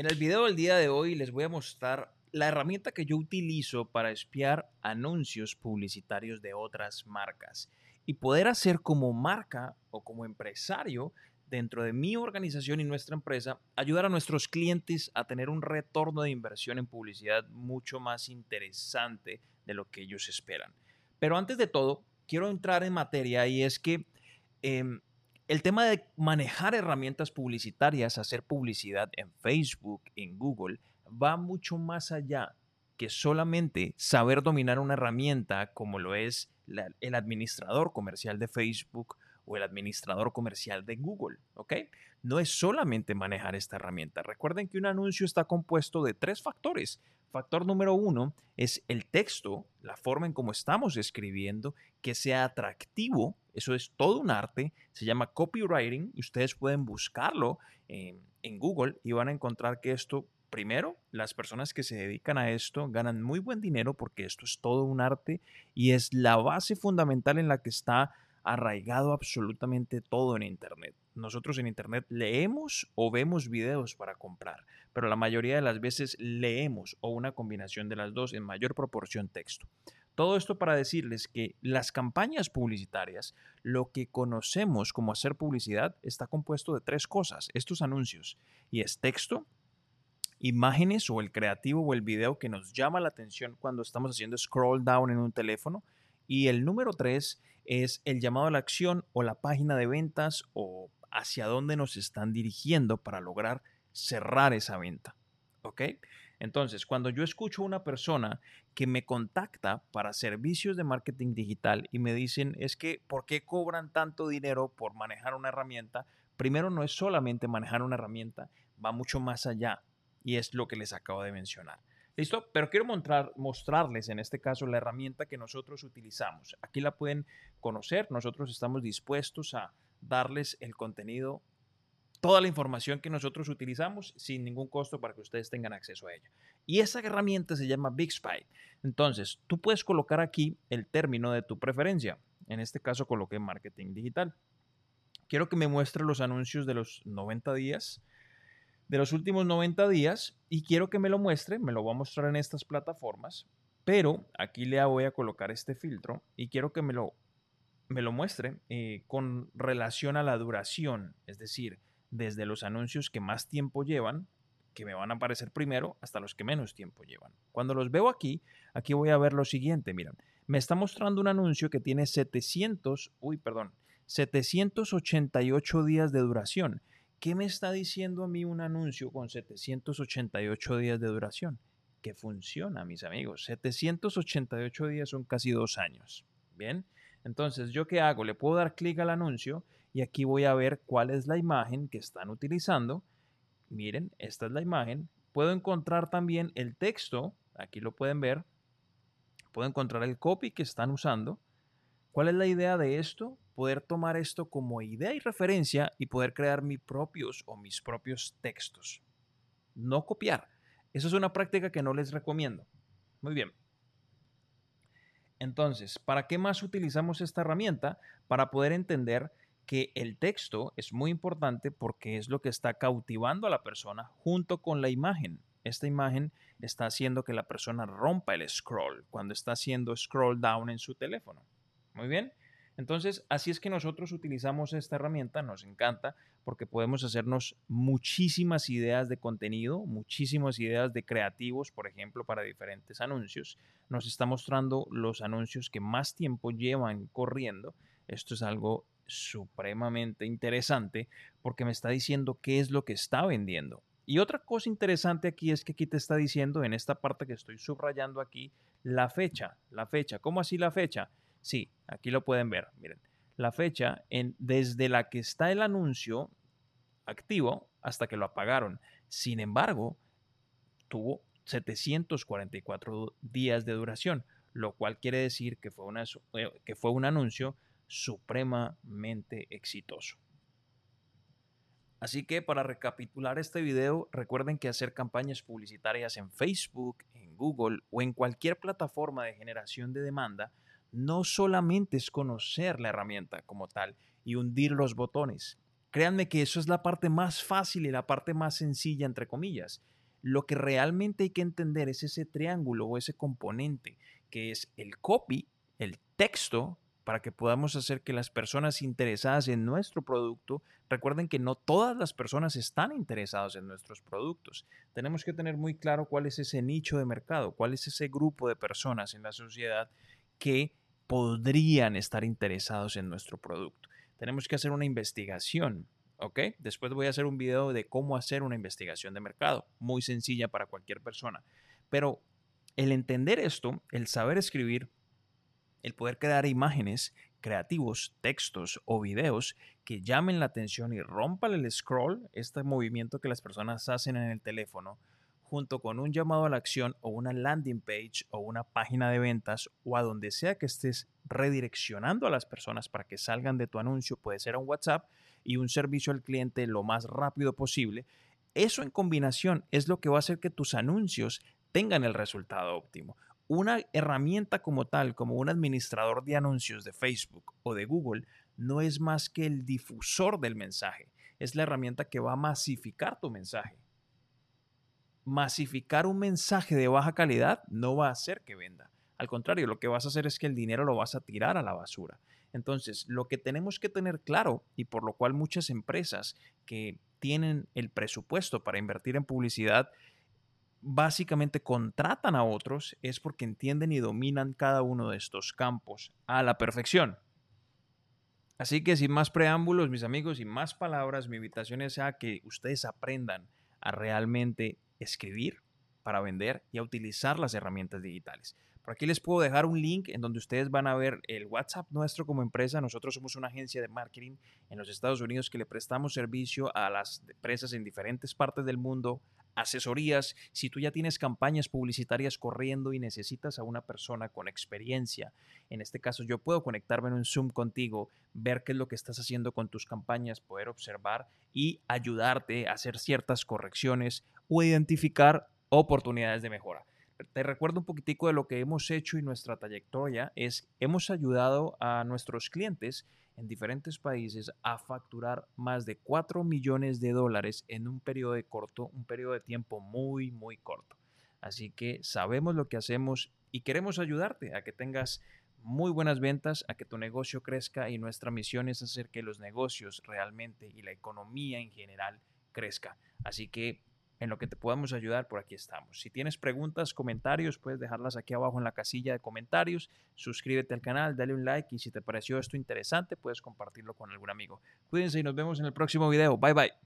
En el video del día de hoy les voy a mostrar la herramienta que yo utilizo para espiar anuncios publicitarios de otras marcas y poder hacer como marca o como empresario dentro de mi organización y nuestra empresa, ayudar a nuestros clientes a tener un retorno de inversión en publicidad mucho más interesante de lo que ellos esperan. Pero antes de todo, quiero entrar en materia y es que em, el tema de manejar herramientas publicitarias, hacer publicidad en Facebook, en Google, va mucho más allá que solamente saber dominar una herramienta como lo es el administrador comercial de Facebook o el administrador comercial de Google. No es solamente manejar esta herramienta. Recuerden que un anuncio está compuesto de tres factores. Factor número uno es el texto, la forma en cómo estamos escribiendo, que sea atractivo. Eso es todo un arte. Se llama copywriting. Ustedes pueden buscarlo en, en Google y van a encontrar que esto primero, las personas que se dedican a esto ganan muy buen dinero porque esto es todo un arte y es la base fundamental en la que está arraigado absolutamente todo en Internet. Nosotros en Internet leemos o vemos videos para comprar, pero la mayoría de las veces leemos o una combinación de las dos en mayor proporción texto. Todo esto para decirles que las campañas publicitarias, lo que conocemos como hacer publicidad, está compuesto de tres cosas, estos anuncios, y es texto, imágenes o el creativo o el video que nos llama la atención cuando estamos haciendo scroll down en un teléfono, y el número tres es el llamado a la acción o la página de ventas o hacia dónde nos están dirigiendo para lograr cerrar esa venta. ¿Ok? Entonces, cuando yo escucho a una persona que me contacta para servicios de marketing digital y me dicen, es que, ¿por qué cobran tanto dinero por manejar una herramienta? Primero, no es solamente manejar una herramienta, va mucho más allá y es lo que les acabo de mencionar. ¿Listo? Pero quiero mostrar, mostrarles en este caso la herramienta que nosotros utilizamos. Aquí la pueden conocer. Nosotros estamos dispuestos a darles el contenido, toda la información que nosotros utilizamos sin ningún costo para que ustedes tengan acceso a ella. Y esa herramienta se llama BigSpy. Entonces, tú puedes colocar aquí el término de tu preferencia. En este caso coloqué marketing digital. Quiero que me muestre los anuncios de los 90 días de los últimos 90 días y quiero que me lo muestre, me lo voy a mostrar en estas plataformas, pero aquí le voy a colocar este filtro y quiero que me lo, me lo muestre eh, con relación a la duración, es decir, desde los anuncios que más tiempo llevan, que me van a aparecer primero, hasta los que menos tiempo llevan. Cuando los veo aquí, aquí voy a ver lo siguiente, miren, me está mostrando un anuncio que tiene 700, uy, perdón, 788 días de duración ¿Qué me está diciendo a mí un anuncio con 788 días de duración? Que funciona, mis amigos. 788 días son casi dos años. Bien, entonces, ¿yo qué hago? Le puedo dar clic al anuncio y aquí voy a ver cuál es la imagen que están utilizando. Miren, esta es la imagen. Puedo encontrar también el texto, aquí lo pueden ver. Puedo encontrar el copy que están usando. ¿Cuál es la idea de esto? poder tomar esto como idea y referencia y poder crear mis propios o mis propios textos. No copiar. Eso es una práctica que no les recomiendo. Muy bien. Entonces, ¿para qué más utilizamos esta herramienta? Para poder entender que el texto es muy importante porque es lo que está cautivando a la persona junto con la imagen. Esta imagen está haciendo que la persona rompa el scroll cuando está haciendo scroll down en su teléfono. Muy bien. Entonces, así es que nosotros utilizamos esta herramienta, nos encanta porque podemos hacernos muchísimas ideas de contenido, muchísimas ideas de creativos, por ejemplo, para diferentes anuncios. Nos está mostrando los anuncios que más tiempo llevan corriendo. Esto es algo supremamente interesante porque me está diciendo qué es lo que está vendiendo. Y otra cosa interesante aquí es que aquí te está diciendo en esta parte que estoy subrayando aquí la fecha, la fecha. ¿Cómo así la fecha? Sí, aquí lo pueden ver. Miren, la fecha desde la que está el anuncio activo hasta que lo apagaron. Sin embargo, tuvo 744 días de duración, lo cual quiere decir que fue, una, eh, que fue un anuncio supremamente exitoso. Así que para recapitular este video, recuerden que hacer campañas publicitarias en Facebook, en Google o en cualquier plataforma de generación de demanda no solamente es conocer la herramienta como tal y hundir los botones, Créanme que eso es la parte más fácil y la parte más sencilla, entre comillas. Lo que realmente hay que entender es ese triángulo o ese componente, que es el copy, el texto, para que podamos hacer que las personas interesadas en nuestro producto, recuerden que no todas las personas están interesadas en nuestros productos. Tenemos que tener muy claro cuál es ese nicho de mercado, cuál es ese grupo de personas en la sociedad que podrían estar interesados en nuestro producto. Tenemos que hacer una investigación, ¿ok? Después voy a hacer un video de cómo hacer una investigación de mercado, muy sencilla para cualquier persona. Pero el entender esto, el saber escribir, el poder crear imágenes, creativos, textos o videos que llamen la atención y rompan el scroll, este movimiento que las personas hacen en el teléfono, junto con un llamado a la acción o una landing page o una página de ventas o a donde sea que estés redireccionando a las personas para que salgan de tu anuncio, puede ser a un WhatsApp y un servicio al cliente lo más rápido posible. Eso en combinación es lo que va a hacer que tus anuncios tengan el resultado óptimo una herramienta como tal, como un administrador de anuncios de Facebook o de Google, no es más que el difusor del mensaje. Es la herramienta que va a masificar tu mensaje. Masificar un mensaje de baja calidad no va a hacer que venda. Al contrario, lo que vas a hacer es que el dinero lo vas a tirar a la basura. Entonces, lo que tenemos que tener claro y por lo cual muchas empresas que tienen el presupuesto para invertir en publicidad básicamente contratan a otros es porque entienden y dominan cada uno de estos campos a la perfección. Así que sin más preámbulos, mis amigos, sin más palabras, mi invitación es a que ustedes aprendan a realmente escribir para vender y a utilizar las herramientas digitales. Por aquí les puedo dejar un link en donde ustedes van a ver el WhatsApp nuestro como empresa. Nosotros somos una agencia de marketing en los Estados Unidos que le prestamos servicio a las empresas en diferentes partes del mundo asesorías, si tú ya tienes campañas publicitarias corriendo y necesitas a una persona con experiencia, en este caso yo puedo conectarme en un Zoom contigo, ver qué es lo que estás haciendo con tus campañas, poder observar y ayudarte a hacer ciertas correcciones o identificar oportunidades de mejora. Te recuerdo un poquitico de lo que hemos hecho y nuestra trayectoria es hemos ayudado a nuestros clientes en diferentes países a facturar más de 4 millones de dólares en un periodo de corto, un periodo de tiempo muy, muy corto. Así que sabemos lo que hacemos y queremos ayudarte a que tengas muy buenas ventas, a que tu negocio crezca y nuestra misión es hacer que los negocios realmente y la economía en general crezca. Así que en lo que te podamos ayudar, por aquí estamos. Si tienes preguntas, comentarios, puedes dejarlas aquí abajo en la casilla de comentarios. Suscríbete al canal, dale un like y si te pareció esto interesante, puedes compartirlo con algún amigo. Cuídense y nos vemos en el próximo video. Bye bye.